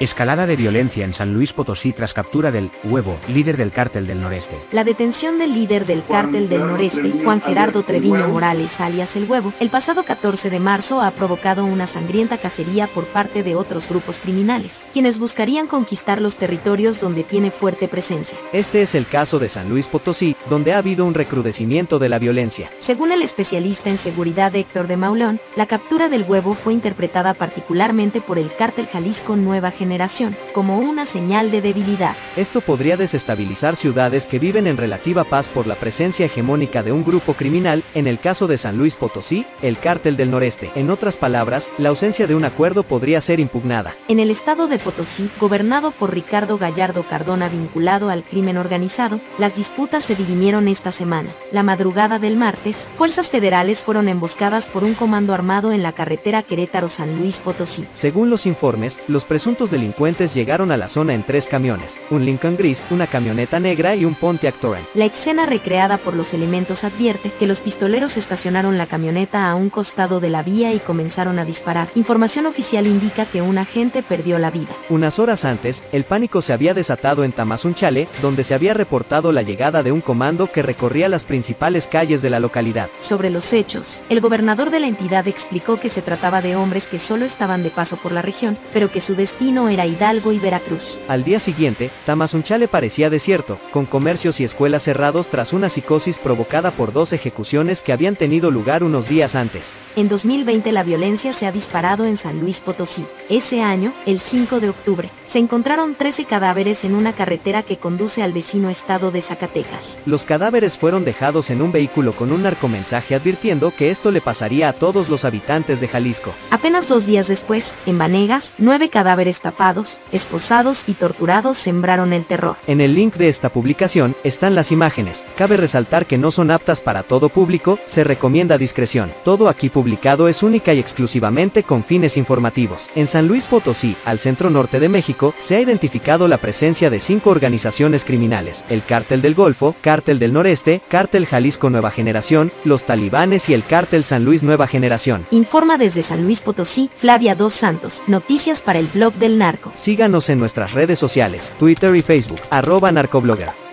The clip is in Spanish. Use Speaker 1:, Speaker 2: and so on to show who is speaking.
Speaker 1: Escalada de violencia en San Luis Potosí tras captura del huevo, líder del cártel del noreste.
Speaker 2: La detención del líder del cártel del noreste, Juan Gerardo Treviño Morales alias El Huevo, el pasado 14 de marzo ha provocado una sangrienta cacería por parte de otros grupos criminales, quienes buscarían conquistar los territorios donde tiene fuerte presencia.
Speaker 3: Este es el caso de San Luis Potosí, donde ha habido un recrudecimiento de la violencia.
Speaker 2: Según el especialista en seguridad Héctor de Maulón, la captura del huevo fue interpretada particularmente por el cártel Jalisco Nueva Generación como una señal de debilidad.
Speaker 3: Esto podría desestabilizar ciudades que viven en relativa paz por la presencia hegemónica de un grupo criminal, en el caso de San Luis Potosí, el cártel del noreste. En otras palabras, la ausencia de un acuerdo podría ser impugnada.
Speaker 2: En el estado de Potosí, gobernado por Ricardo Gallardo Cardona vinculado al crimen organizado, las disputas se dirimieron esta semana. La madrugada del martes, fuerzas federales fueron emboscadas por un comando armado en la carretera Querétaro-San Luis Potosí.
Speaker 3: Según los informes, los presuntos delincuentes llegaron a la zona en tres camiones, un Lincoln gris, una camioneta negra y un Pontiac Torrent.
Speaker 2: La escena recreada por los elementos advierte que los pistoleros estacionaron la camioneta a un costado de la vía y comenzaron a disparar. Información oficial indica que un agente perdió la vida.
Speaker 3: Unas horas antes, el pánico se había desatado en Tamazunchale, donde se había reportado la llegada de un comando que recorría las principales calles de la localidad.
Speaker 2: Sobre los hechos, el gobernador de la entidad explicó que se trataba de hombres que solo estaban de paso por la región, pero que su destino era Hidalgo y Veracruz.
Speaker 3: Al día siguiente, Tamazunchale parecía desierto, con comercios y escuelas cerrados tras una psicosis provocada por dos ejecuciones que habían tenido lugar unos días antes.
Speaker 2: En 2020 la violencia se ha disparado en San Luis Potosí. Ese año, el 5 de octubre, se encontraron 13 cadáveres en una carretera que conduce al vecino estado de Zacatecas.
Speaker 3: Los cadáveres fueron dejados en un vehículo con un narcomensaje advirtiendo que esto le pasaría a todos los habitantes de Jalisco.
Speaker 2: Apenas dos días después, en Vanegas, nueve cadáveres esposados y torturados sembraron el terror.
Speaker 3: En el link de esta publicación están las imágenes. Cabe resaltar que no son aptas para todo público, se recomienda discreción. Todo aquí publicado es única y exclusivamente con fines informativos. En San Luis Potosí, al centro norte de México, se ha identificado la presencia de cinco organizaciones criminales, el Cártel del Golfo, Cártel del Noreste, Cártel Jalisco Nueva Generación, los talibanes y el Cártel San Luis Nueva Generación.
Speaker 2: Informa desde San Luis Potosí, Flavia Dos Santos, noticias para el blog del
Speaker 3: Síganos en nuestras redes sociales, Twitter y Facebook, arroba narcoblogger.